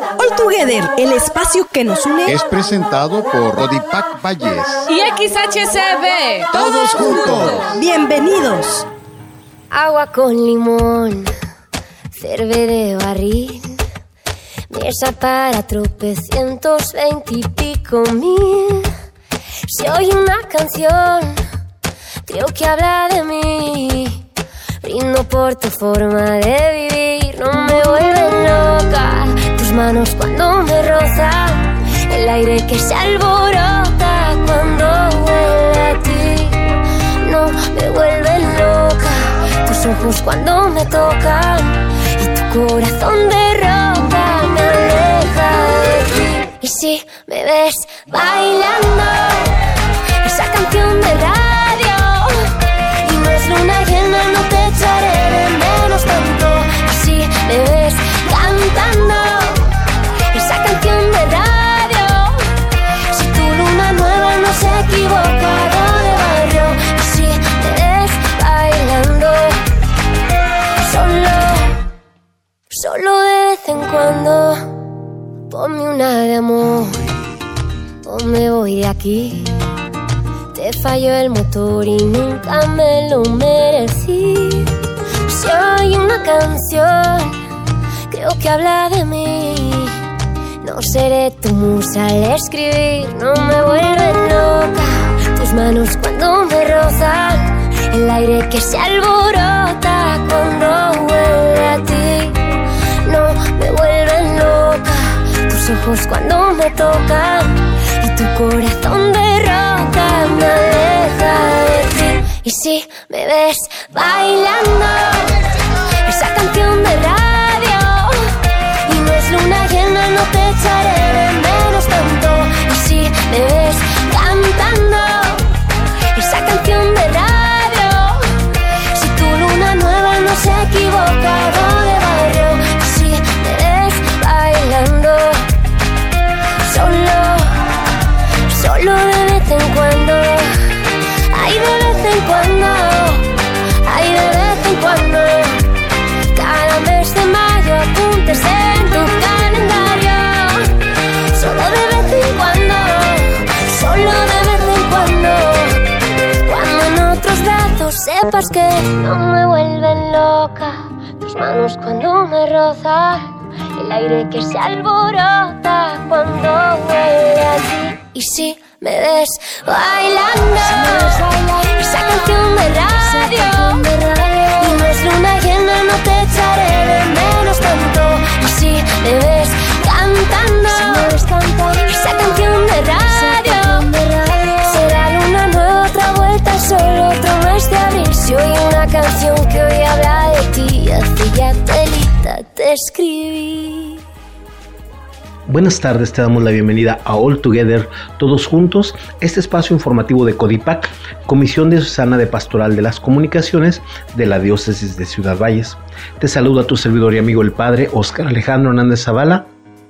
All Together, el espacio que nos une, es presentado por Rodipac Valles y XHCB. Todos juntos. Bienvenidos. Agua con limón, cerve de barril, mesa para tropecientos veintipico mil. Si oye una canción, creo que habla de mí. Brindo por tu forma de vivir, no me vuelven loca. Tus manos cuando me rozan, el aire que se alborota cuando huele a ti. No me vuelven loca. Tus ojos cuando me tocan y tu corazón de roca me aleja de ti. Y si me ves bailando falló el motor y nunca me lo merecí. Hay una canción, creo que habla de mí. No seré tu musa al escribir, no me vuelven loca. Tus manos cuando me rozan, el aire que se alborota cuando huele a ti. No me vuelven loca tus ojos cuando me tocan y tu corazón de Y si me ves bailando el aire que se alborota cuando huele a. Y si me ves bailando, escribí. Buenas tardes, te damos la bienvenida a All Together, todos juntos, este espacio informativo de Codipac, Comisión Diocesana de Pastoral de las Comunicaciones de la Diócesis de Ciudad Valles. Te saluda tu servidor y amigo el Padre Oscar Alejandro Hernández Zavala.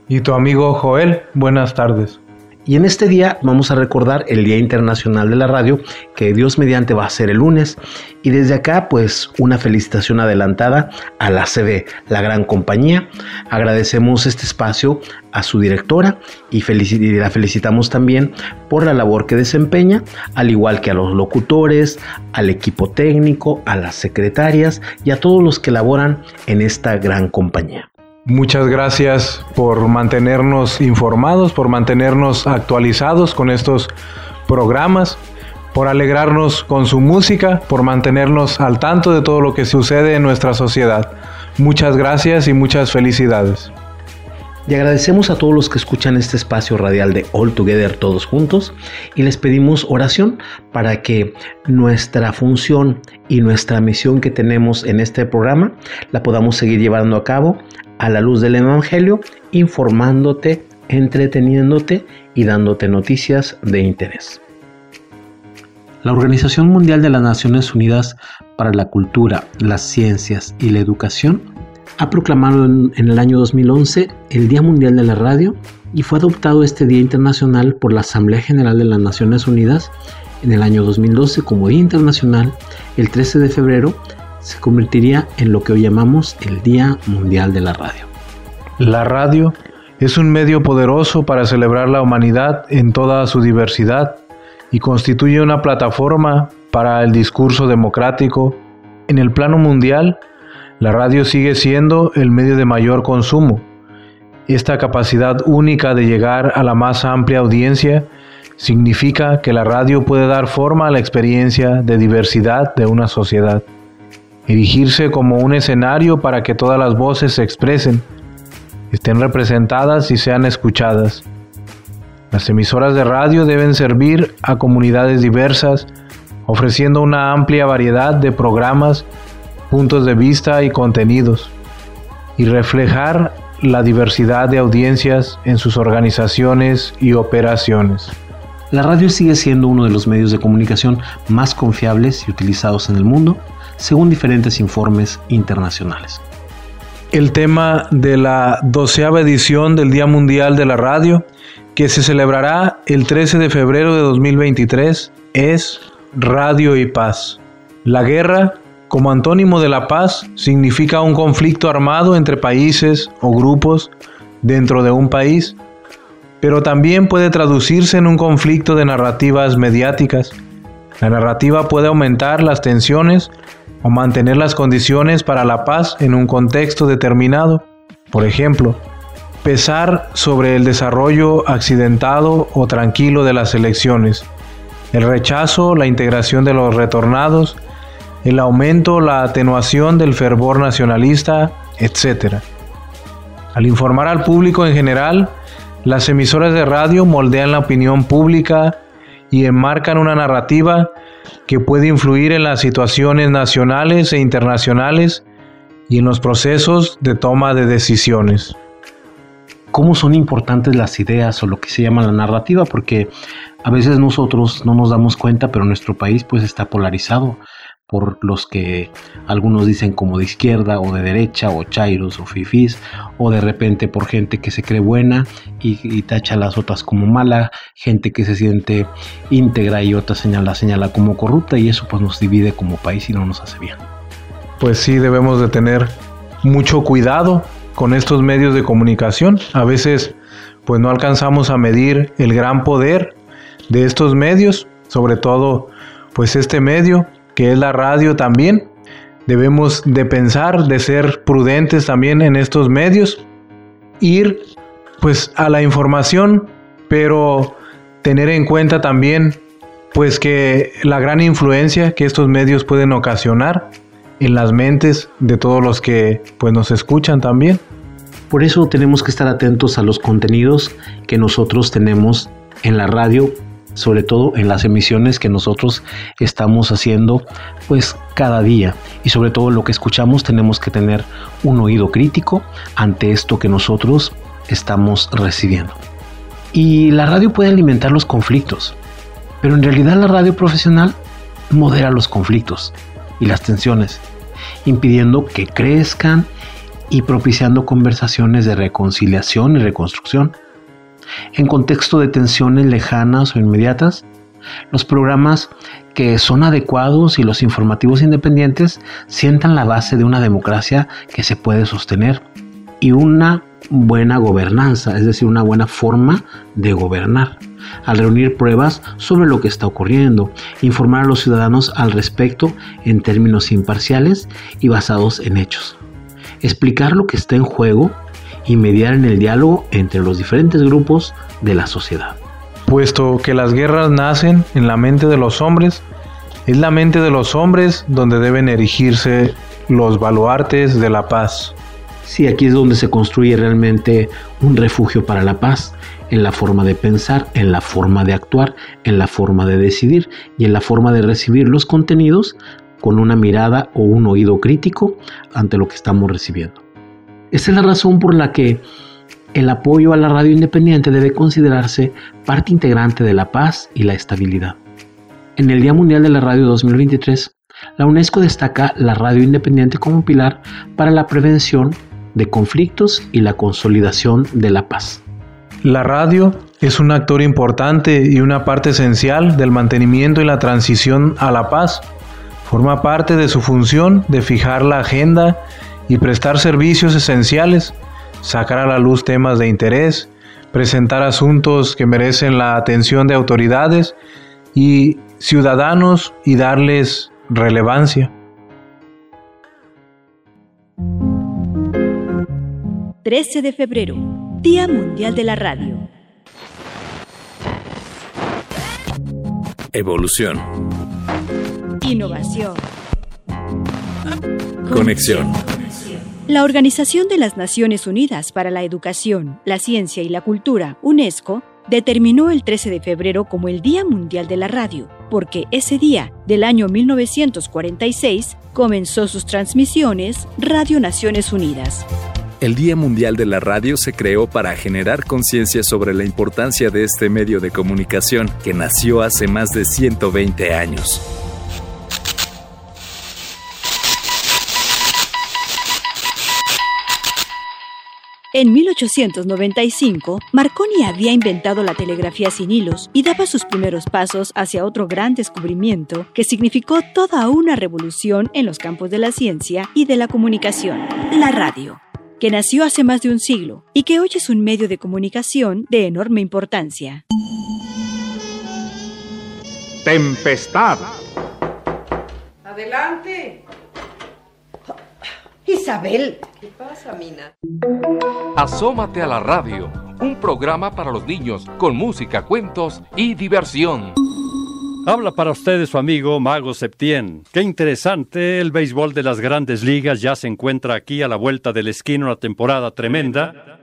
Y tu amigo Joel, buenas tardes. Y en este día vamos a recordar el Día Internacional de la Radio, que Dios mediante va a ser el lunes. Y desde acá, pues una felicitación adelantada a la CD, la gran compañía. Agradecemos este espacio a su directora y, y la felicitamos también por la labor que desempeña, al igual que a los locutores, al equipo técnico, a las secretarias y a todos los que laboran en esta gran compañía. Muchas gracias por mantenernos informados, por mantenernos actualizados con estos programas, por alegrarnos con su música, por mantenernos al tanto de todo lo que sucede en nuestra sociedad. Muchas gracias y muchas felicidades. Y agradecemos a todos los que escuchan este espacio radial de All Together todos juntos y les pedimos oración para que nuestra función y nuestra misión que tenemos en este programa la podamos seguir llevando a cabo a la luz del Evangelio, informándote, entreteniéndote y dándote noticias de interés. La Organización Mundial de las Naciones Unidas para la Cultura, las Ciencias y la Educación ha proclamado en, el año 2011 el Día Mundial de la Radio y fue adoptado este Día Internacional por la Asamblea General de las Naciones Unidas en el año 2012 como Día Internacional. El 13 de febrero se convertiría en lo que hoy llamamos el Día Mundial de la Radio. La radio Es un medio poderoso para celebrar la humanidad en toda su diversidad y constituye una plataforma para el discurso democrático. En el plano mundial, la radio sigue siendo el medio de mayor consumo. Esta capacidad única de llegar a la más amplia audiencia significa que la radio puede dar forma a la experiencia de diversidad de una sociedad, erigirse como un escenario para que todas las voces se expresen, estén representadas y sean escuchadas. Las emisoras de radio deben servir a comunidades diversas, ofreciendo una amplia variedad de programas, puntos de vista y contenidos, y reflejar la diversidad de audiencias en sus organizaciones y operaciones. La radio sigue siendo uno de los medios de comunicación más confiables y utilizados en el mundo, según diferentes informes internacionales. El tema de la doceava edición del Día Mundial de la Radio, que se celebrará el 13 de febrero de 2023, es Radio y Paz. La guerra, como antónimo de la paz, significa un conflicto armado entre países o grupos dentro de un país, pero también puede traducirse en un conflicto de narrativas mediáticas. La narrativa puede aumentar las tensiones o mantener las condiciones para la paz en un contexto determinado. Por ejemplo, pesar sobre el desarrollo accidentado o tranquilo de las elecciones, el rechazo, la integración de los retornados, el aumento, la atenuación del fervor nacionalista, etc. Al informar al público en general, las emisoras de radio moldean la opinión pública y enmarcan una narrativa que puede influir en las situaciones nacionales e internacionales y en los procesos de toma de decisiones. ¿Cómo son importantes las ideas o lo que se llama la narrativa? Porque a veces nosotros no nos damos cuenta, pero nuestro país pues está polarizado por los que algunos dicen como de izquierda o de derecha o chairos o fifís o de repente por gente que se cree buena y, tacha a las otras como mala, gente que se siente íntegra y otra señala, señala como corrupta y eso pues nos divide como país y no nos hace bien. Pues sí, debemos de tener mucho cuidado con estos medios de comunicación. A veces pues no alcanzamos a medir el gran poder de estos medios, sobre todo pues este medio que es la radio también. Debemos de pensar, de ser prudentes también en estos medios, ir pues a la información, pero tener en cuenta también pues que la gran influencia que estos medios pueden ocasionar en las mentes de todos los que pues nos escuchan también. Por eso tenemos que estar atentos a los contenidos que nosotros tenemos en la radio sobre todo en las emisiones que nosotros estamos haciendo pues cada día y sobre todo lo que escuchamos tenemos que tener un oído crítico ante esto que nosotros estamos recibiendo. Y la radio puede alimentar los conflictos, pero en realidad la radio profesional modera los conflictos y las tensiones, impidiendo que crezcan y propiciando conversaciones de reconciliación y reconstrucción en contexto de tensiones lejanas o inmediatas, los programas que son adecuados y los informativos independientes sientan la base de una democracia que se puede sostener y una buena gobernanza, es decir, una buena forma de gobernar, al reunir pruebas sobre lo que está ocurriendo, informar a los ciudadanos al respecto en términos imparciales y basados en hechos, explicar lo que está en juego y mediar en el diálogo entre los diferentes grupos de la sociedad. Puesto que las guerras nacen en la mente de los hombres, es la mente de los hombres donde deben erigirse los baluartes de la paz. Sí, aquí es donde se construye realmente un refugio para la paz, en la forma de pensar, en la forma de actuar, en la forma de decidir y en la forma de recibir los contenidos con una mirada o un oído crítico ante lo que estamos recibiendo. Esa es la razón por la que el apoyo a la radio independiente debe considerarse parte integrante de la paz y la estabilidad. En el Día Mundial de la Radio 2023, la UNESCO destaca la radio independiente como pilar para la prevención de conflictos y la consolidación de la paz. La radio es un actor importante y una parte esencial del mantenimiento y la transición a la paz. Forma parte de su función de fijar la agenda y prestar servicios esenciales, sacar a la luz temas de interés, presentar asuntos que merecen la atención de autoridades y ciudadanos y darles relevancia. 13 de febrero, Día Mundial de la Radio. Evolución. Innovación. Conexión. La Organización de las Naciones Unidas para la Educación, la Ciencia y la Cultura, UNESCO, determinó el 13 de febrero como el Día Mundial de la Radio, porque ese día del año 1946 comenzó sus transmisiones Radio Naciones Unidas. El Día Mundial de la Radio se creó para generar conciencia sobre la importancia de este medio de comunicación que nació hace más de 120 años. En 1895, Marconi había inventado la telegrafía sin hilos y daba sus primeros pasos hacia otro gran descubrimiento que significó toda una revolución en los campos de la ciencia y de la comunicación, la radio, que nació hace más de un siglo y que hoy es un medio de comunicación de enorme importancia. Tempestad. Adelante. Isabel. ¿Qué pasa, Mina? Asómate a la radio, un programa para los niños con música, cuentos y diversión. Habla para ustedes su amigo Mago Septién. Qué interesante, el béisbol de las grandes ligas ya se encuentra aquí a la vuelta del esquino una temporada tremenda.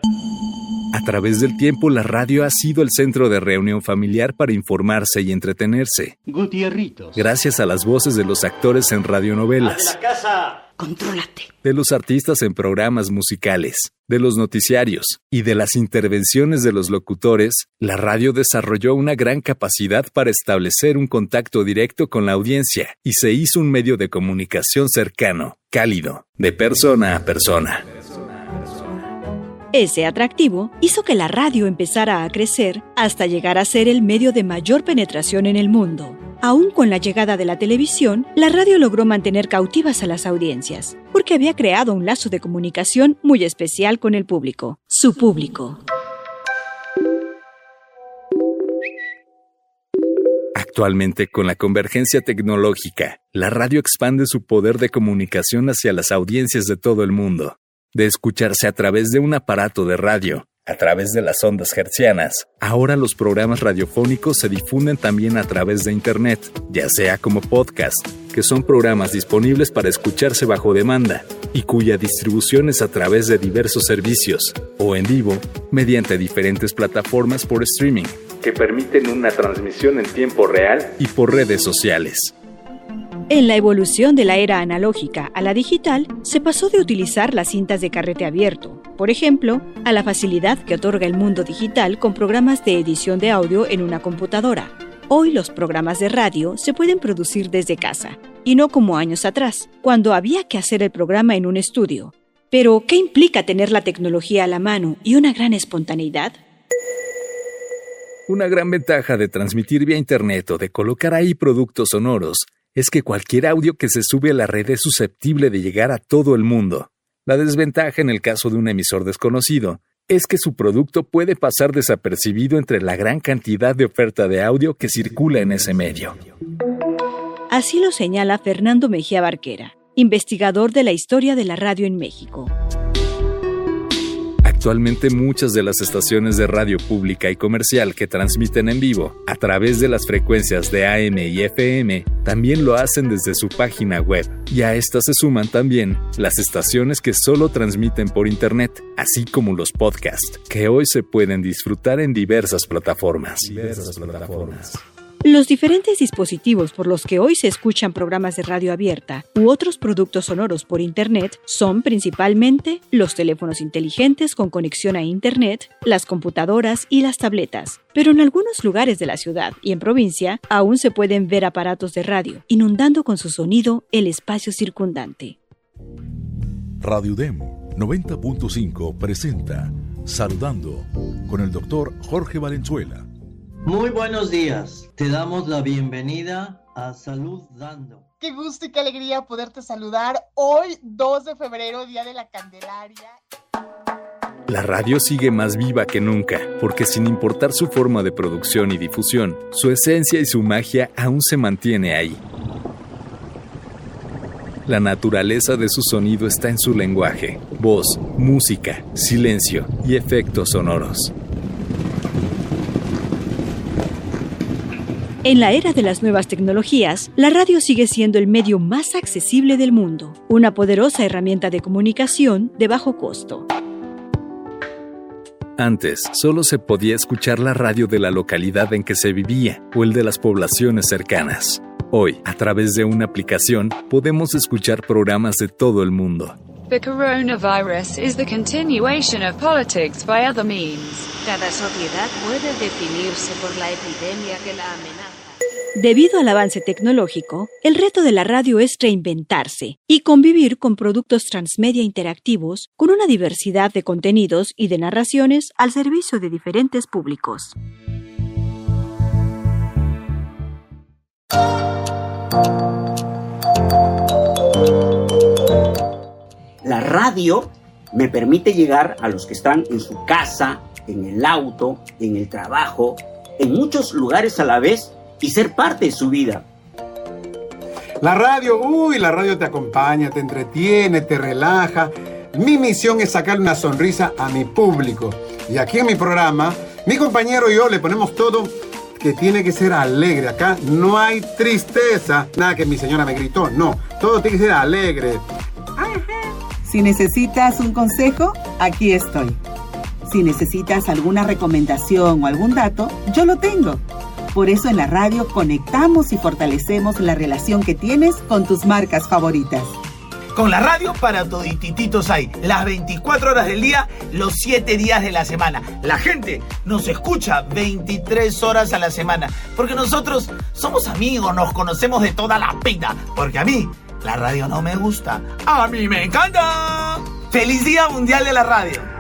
A través del tiempo, la radio ha sido el centro de reunión familiar para informarse y entretenerse. Gutierritos. Gracias a las voces de los actores en radionovelas. la casa! Contrólate. De los artistas en programas musicales, de los noticiarios y de las intervenciones de los locutores, la radio desarrolló una gran capacidad para establecer un contacto directo con la audiencia y se hizo un medio de comunicación cercano, cálido, de persona a persona. Ese atractivo hizo que la radio empezara a crecer hasta llegar a ser el medio de mayor penetración en el mundo. Aún con la llegada de la televisión, la radio logró mantener cautivas a las audiencias, porque había creado un lazo de comunicación muy especial con el público, su público. Actualmente, con la convergencia tecnológica, la radio expande su poder de comunicación hacia las audiencias de todo el mundo. De escucharse a través de un aparato de radio, a través de las ondas hertzianas. Ahora los programas radiofónicos se difunden también a través de Internet, ya sea como podcast, que son programas disponibles para escucharse bajo demanda y cuya distribución es a través de diversos servicios, o en vivo, mediante diferentes plataformas por streaming, que permiten una transmisión en tiempo real y por redes sociales. En la evolución de la era analógica a la digital, se pasó de utilizar las cintas de carrete abierto, por ejemplo, a la facilidad que otorga el mundo digital con programas de edición de audio en una computadora. Hoy los programas de radio se pueden producir desde casa, y no como años atrás, cuando había que hacer el programa en un estudio. Pero, ¿qué implica tener la tecnología a la mano y una gran espontaneidad? Una gran ventaja de transmitir vía Internet o de colocar ahí productos sonoros es que cualquier audio que se sube a la red es susceptible de llegar a todo el mundo. La desventaja en el caso de un emisor desconocido es que su producto puede pasar desapercibido entre la gran cantidad de oferta de audio que circula en ese medio. Así lo señala Fernando Mejía Barquera, investigador de la historia de la radio en México. Actualmente muchas de las estaciones de radio pública y comercial que transmiten en vivo a través de las frecuencias de AM y FM también lo hacen desde su página web y a estas se suman también las estaciones que solo transmiten por Internet, así como los podcasts, que hoy se pueden disfrutar en diversas plataformas. Diversas plataformas. Los diferentes dispositivos por los que hoy se escuchan programas de radio abierta u otros productos sonoros por Internet son principalmente los teléfonos inteligentes con conexión a Internet, las computadoras y las tabletas. Pero en algunos lugares de la ciudad y en provincia aún se pueden ver aparatos de radio, inundando con su sonido el espacio circundante. Radio Dem 90.5 presenta Saludando con el doctor Jorge Valenzuela. Muy buenos días. Te damos la bienvenida a Salud Dando. Qué gusto y qué alegría poderte saludar hoy, 2 de febrero, Día de la Candelaria. La radio sigue más viva que nunca, porque sin importar su forma de producción y difusión, su esencia y su magia aún se mantiene ahí. La naturaleza de su sonido está en su lenguaje, voz, música, silencio y efectos sonoros. En la era de las nuevas tecnologías, la radio sigue siendo el medio más accesible del mundo, una poderosa herramienta de comunicación de bajo costo. Antes, solo se podía escuchar la radio de la localidad en que se vivía o el de las poblaciones cercanas. Hoy, a través de una aplicación, podemos escuchar programas de todo el mundo. The coronavirus is the continuation of politics by other means. Cada sociedad puede definirse por la epidemia que la amenaza. Debido al avance tecnológico, el reto de la radio es reinventarse y convivir con productos transmedia interactivos con una diversidad de contenidos y de narraciones al servicio de diferentes públicos. La radio me permite llegar a los que están en su casa, en el auto, en el trabajo, en muchos lugares a la vez y ser parte de su vida. La radio, uy, la radio te acompaña, te entretiene, te relaja. Mi misión es sacar una sonrisa a mi público. Y aquí en mi programa, mi compañero y yo le ponemos todo que tiene que ser alegre. Acá no hay tristeza. Nada que mi señora me gritó, no. Todo tiene que ser alegre. Si necesitas un consejo, aquí estoy. Si necesitas alguna recomendación o algún dato, yo lo tengo. Por eso en la radio conectamos y fortalecemos la relación que tienes con tus marcas favoritas. Con la radio para toditititos hay las 24 horas del día, los 7 días de la semana. La gente nos escucha 23 horas a la semana, porque nosotros somos amigos, nos conocemos de toda la pita, porque a mí la radio no me gusta, a mí me encanta. ¡Feliz Día Mundial de la Radio!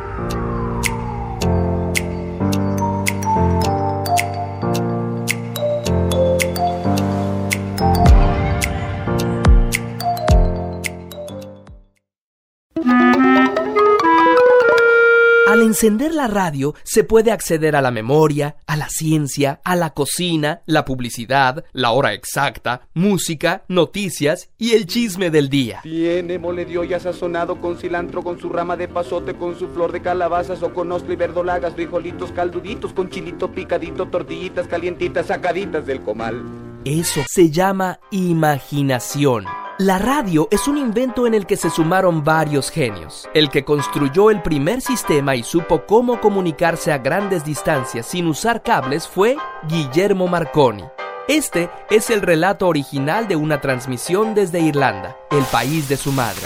Encender la radio se puede acceder a la memoria, a la ciencia, a la cocina, la publicidad, la hora exacta, música, noticias y el chisme del día. Tiene mole de olla sazonado con cilantro, con su rama de pasote, con su flor de calabazas o con ostra y verdolagas, frijolitos calduditos, con chilito picadito, tortillitas calientitas sacaditas del comal. Eso se llama imaginación. La radio es un invento en el que se sumaron varios genios. El que construyó el primer sistema y supo cómo comunicarse a grandes distancias sin usar cables fue Guillermo Marconi. Este es el relato original de una transmisión desde Irlanda, el país de su madre.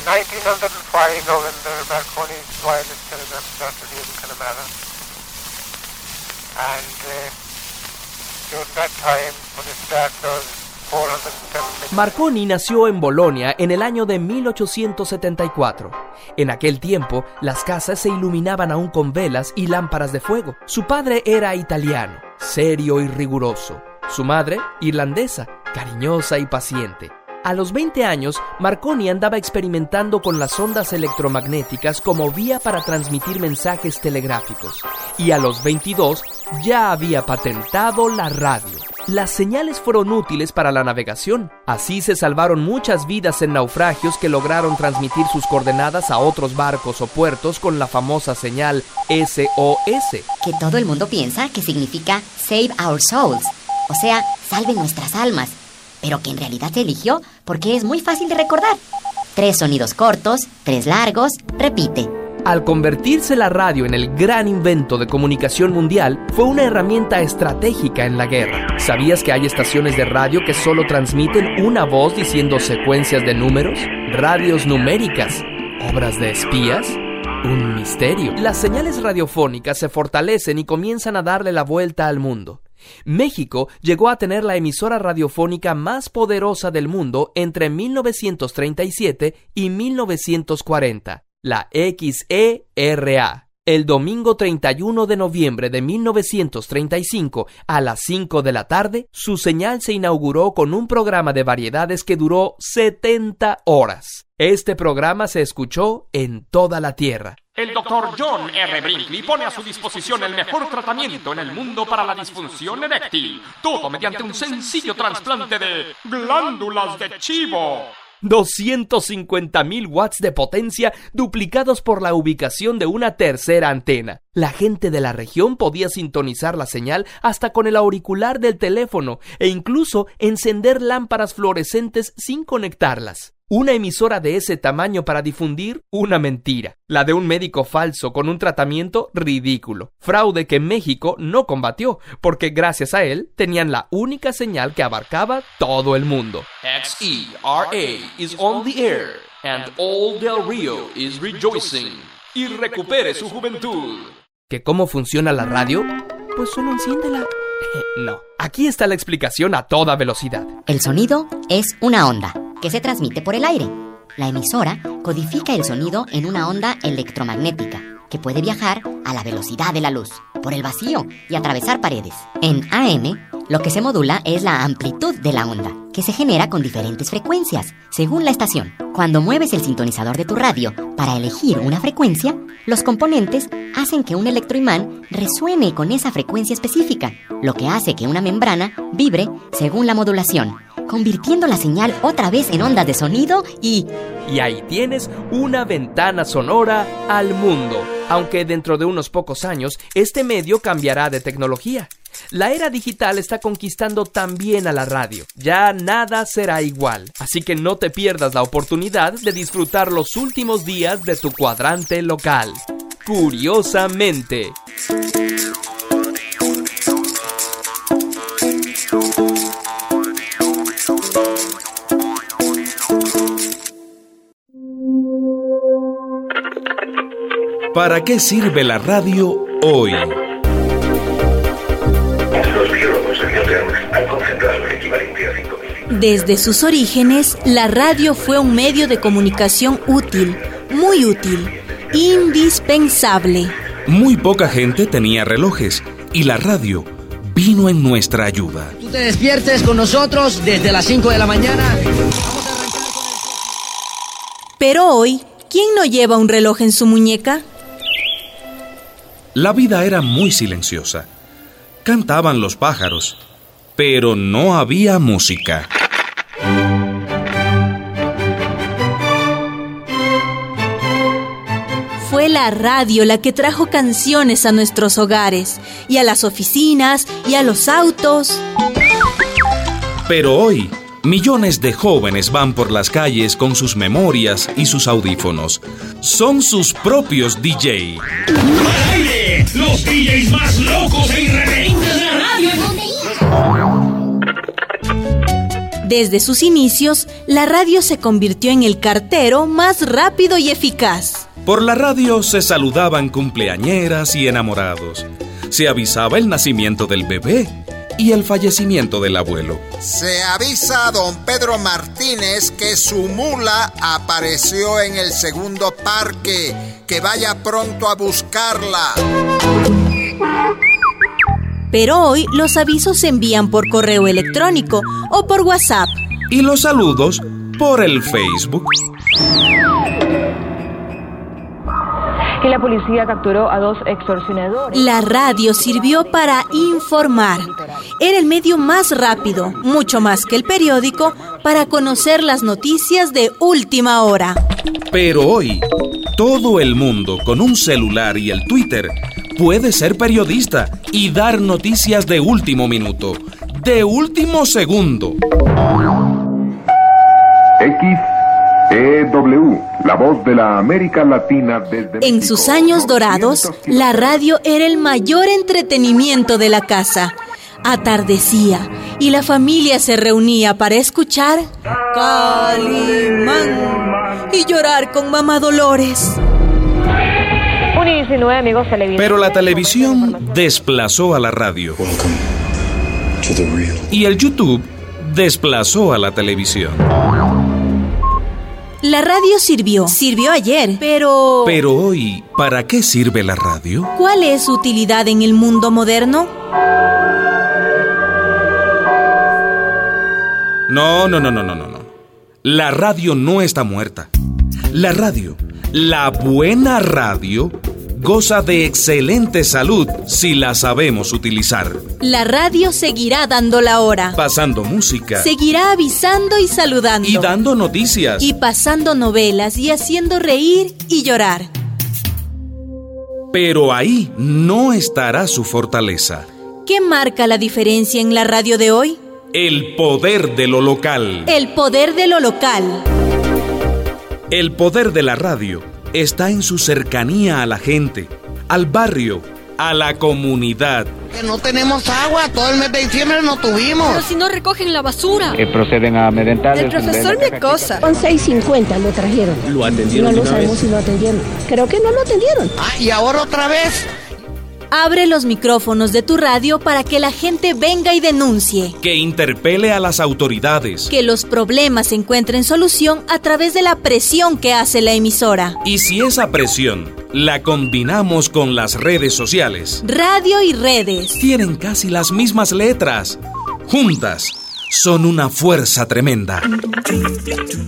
Marconi nació en Bolonia en el año de 1874. En aquel tiempo, las casas se iluminaban aún con velas y lámparas de fuego. Su padre era italiano, serio y riguroso. Su madre, irlandesa, cariñosa y paciente. A los 20 años, Marconi andaba experimentando con las ondas electromagnéticas como vía para transmitir mensajes telegráficos. Y a los 22 ya había patentado la radio. Las señales fueron útiles para la navegación. Así se salvaron muchas vidas en naufragios que lograron transmitir sus coordenadas a otros barcos o puertos con la famosa señal SOS. Que todo el mundo piensa que significa Save Our Souls, o sea, salve nuestras almas pero que en realidad se eligió porque es muy fácil de recordar. Tres sonidos cortos, tres largos, repite. Al convertirse la radio en el gran invento de comunicación mundial, fue una herramienta estratégica en la guerra. ¿Sabías que hay estaciones de radio que solo transmiten una voz diciendo secuencias de números? Radios numéricas. ¿Obras de espías? Un misterio. Las señales radiofónicas se fortalecen y comienzan a darle la vuelta al mundo. México llegó a tener la emisora radiofónica más poderosa del mundo entre 1937 y 1940, la XERA. El domingo 31 de noviembre de 1935, a las 5 de la tarde, su señal se inauguró con un programa de variedades que duró 70 horas. Este programa se escuchó en toda la Tierra. El doctor John R. Brinkley pone a su disposición el mejor tratamiento en el mundo para la disfunción eréctil. Todo mediante un sencillo trasplante de glándulas de chivo. 250.000 watts de potencia duplicados por la ubicación de una tercera antena. La gente de la región podía sintonizar la señal hasta con el auricular del teléfono e incluso encender lámparas fluorescentes sin conectarlas. Una emisora de ese tamaño para difundir una mentira, la de un médico falso con un tratamiento ridículo, fraude que México no combatió, porque gracias a él tenían la única señal que abarcaba todo el mundo. XERA is on the air and all Del Rio is rejoicing. Y recupere su juventud. ¿Que cómo funciona la radio? Pues solo enciéndela. no, aquí está la explicación a toda velocidad. El sonido es una onda que se transmite por el aire. La emisora codifica el sonido en una onda electromagnética que puede viajar a la velocidad de la luz, por el vacío y atravesar paredes. En AM, lo que se modula es la amplitud de la onda, que se genera con diferentes frecuencias, según la estación. Cuando mueves el sintonizador de tu radio para elegir una frecuencia, los componentes hacen que un electroimán resuene con esa frecuencia específica, lo que hace que una membrana vibre según la modulación convirtiendo la señal otra vez en ondas de sonido y... Y ahí tienes una ventana sonora al mundo. Aunque dentro de unos pocos años este medio cambiará de tecnología. La era digital está conquistando también a la radio. Ya nada será igual. Así que no te pierdas la oportunidad de disfrutar los últimos días de tu cuadrante local. Curiosamente. ¿Para qué sirve la radio hoy? Desde sus orígenes, la radio fue un medio de comunicación útil, muy útil, indispensable. Muy poca gente tenía relojes y la radio vino en nuestra ayuda. Tú te despiertes con nosotros desde las 5 de la mañana. Pero hoy, ¿quién no lleva un reloj en su muñeca? La vida era muy silenciosa. Cantaban los pájaros, pero no había música. Fue la radio la que trajo canciones a nuestros hogares, y a las oficinas, y a los autos. Pero hoy, Millones de jóvenes van por las calles con sus memorias y sus audífonos. Son sus propios DJ. ¡Los DJs más locos e irreverentes de la radio! Desde sus inicios, la radio se convirtió en el cartero más rápido y eficaz. Por la radio se saludaban cumpleañeras y enamorados. Se avisaba el nacimiento del bebé y el fallecimiento del abuelo. Se avisa a don Pedro Martínez que su mula apareció en el segundo parque, que vaya pronto a buscarla. Pero hoy los avisos se envían por correo electrónico o por WhatsApp. Y los saludos por el Facebook. Y la policía capturó a dos extorsionadores. La radio sirvió para informar. Era el medio más rápido, mucho más que el periódico, para conocer las noticias de última hora. Pero hoy, todo el mundo con un celular y el Twitter puede ser periodista y dar noticias de último minuto, de último segundo. X EW, la voz de la América Latina desde... En sus años dorados, la radio era el mayor entretenimiento de la casa. Atardecía y la familia se reunía para escuchar Calimán y llorar con mamá Dolores. Pero la televisión desplazó a la radio. Y el YouTube desplazó a la televisión. La radio sirvió, sirvió ayer, pero... Pero hoy, ¿para qué sirve la radio? ¿Cuál es su utilidad en el mundo moderno? No, no, no, no, no, no. La radio no está muerta. La radio, la buena radio, goza de excelente salud si la sabemos utilizar. La radio seguirá dando la hora. Pasando música. Seguirá avisando y saludando. Y dando noticias. Y pasando novelas y haciendo reír y llorar. Pero ahí no estará su fortaleza. ¿Qué marca la diferencia en la radio de hoy? El poder de lo local. El poder de lo local. El poder de la radio está en su cercanía a la gente, al barrio, a la comunidad. Que no tenemos agua, todo el mes de diciembre no tuvimos. Pero si no recogen la basura. Que proceden a amedrentar. El profesor me acosa. Con 6.50 lo trajeron. ¿Lo atendieron? No lo sabemos si lo atendieron. Creo que no lo atendieron. Ah, y ahora otra vez. Abre los micrófonos de tu radio para que la gente venga y denuncie. Que interpele a las autoridades. Que los problemas encuentren solución a través de la presión que hace la emisora. Y si esa presión la combinamos con las redes sociales. Radio y redes. Tienen casi las mismas letras. Juntas son una fuerza tremenda.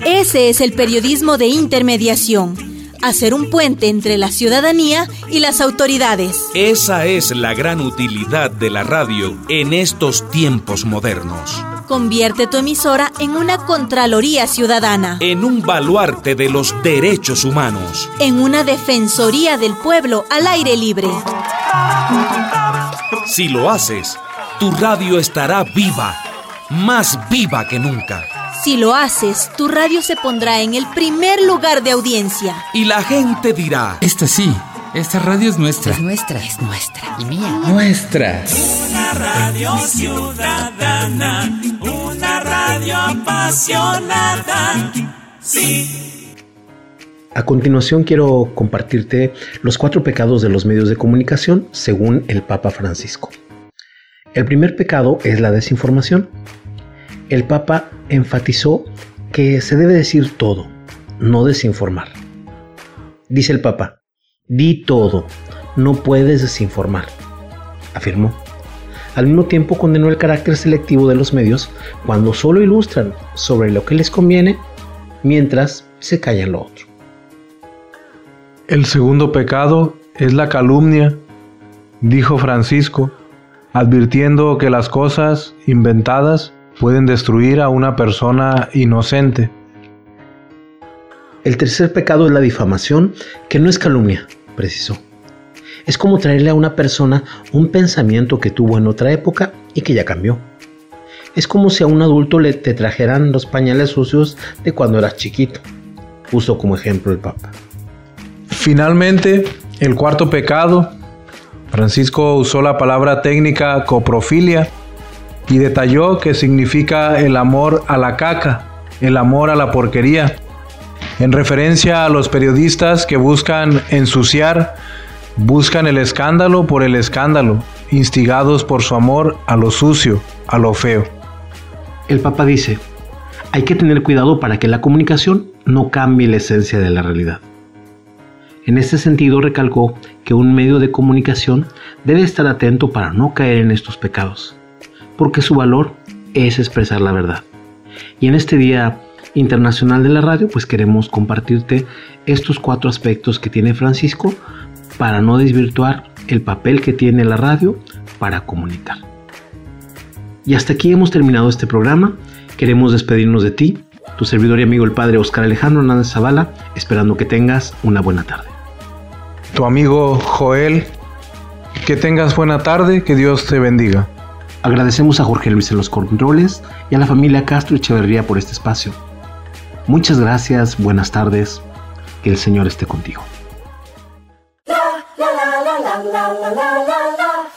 Ese es el periodismo de intermediación hacer un puente entre la ciudadanía y las autoridades. Esa es la gran utilidad de la radio en estos tiempos modernos. Convierte tu emisora en una Contraloría Ciudadana. En un baluarte de los derechos humanos. En una Defensoría del Pueblo al aire libre. Si lo haces, tu radio estará viva, más viva que nunca. Si lo haces, tu radio se pondrá en el primer lugar de audiencia. Y la gente dirá, esta sí, esta radio es nuestra. Es nuestra, es nuestra. Y mía. Nuestra. Una radio ciudadana, una radio apasionada. Sí. A continuación quiero compartirte los cuatro pecados de los medios de comunicación según el Papa Francisco. El primer pecado es la desinformación el Papa enfatizó que se debe decir todo, no desinformar. Dice el Papa, di todo, no puedes desinformar, afirmó. Al mismo tiempo condenó el carácter selectivo de los medios cuando solo ilustran sobre lo que les conviene mientras se callan lo otro. El segundo pecado es la calumnia, dijo Francisco, advirtiendo que las cosas inventadas pueden destruir a una persona inocente. El tercer pecado es la difamación, que no es calumnia, precisó. Es como traerle a una persona un pensamiento que tuvo en otra época y que ya cambió. Es como si a un adulto le te trajeran los pañales sucios de cuando eras chiquito, puso como ejemplo el Papa. Finalmente, el cuarto pecado, Francisco usó la palabra técnica coprofilia, y detalló que significa el amor a la caca, el amor a la porquería, en referencia a los periodistas que buscan ensuciar, buscan el escándalo por el escándalo, instigados por su amor a lo sucio, a lo feo. El Papa dice, hay que tener cuidado para que la comunicación no cambie la esencia de la realidad. En este sentido recalcó que un medio de comunicación debe estar atento para no caer en estos pecados porque su valor es expresar la verdad. Y en este Día Internacional de la Radio, pues queremos compartirte estos cuatro aspectos que tiene Francisco para no desvirtuar el papel que tiene la radio para comunicar. Y hasta aquí hemos terminado este programa. Queremos despedirnos de ti, tu servidor y amigo el padre Oscar Alejandro Hernández Zavala, esperando que tengas una buena tarde. Tu amigo Joel, que tengas buena tarde, que Dios te bendiga. Agradecemos a Jorge Luis en los controles y a la familia Castro Echeverría por este espacio. Muchas gracias, buenas tardes, que el Señor esté contigo.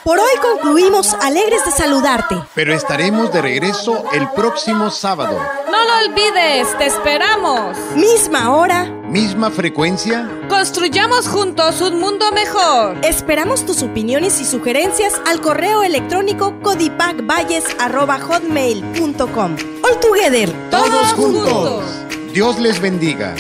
Por hoy concluimos alegres de saludarte. Pero estaremos de regreso el próximo sábado. No lo olvides, te esperamos. Misma hora. Misma frecuencia. Construyamos juntos un mundo mejor. Esperamos tus opiniones y sugerencias al correo electrónico codipacvalles.hotmail.com. All together. Todos, juntos. Dios les bendiga.